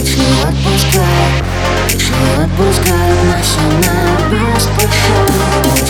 Ведь не отпускай, ведь не отпускай Нас она без пошел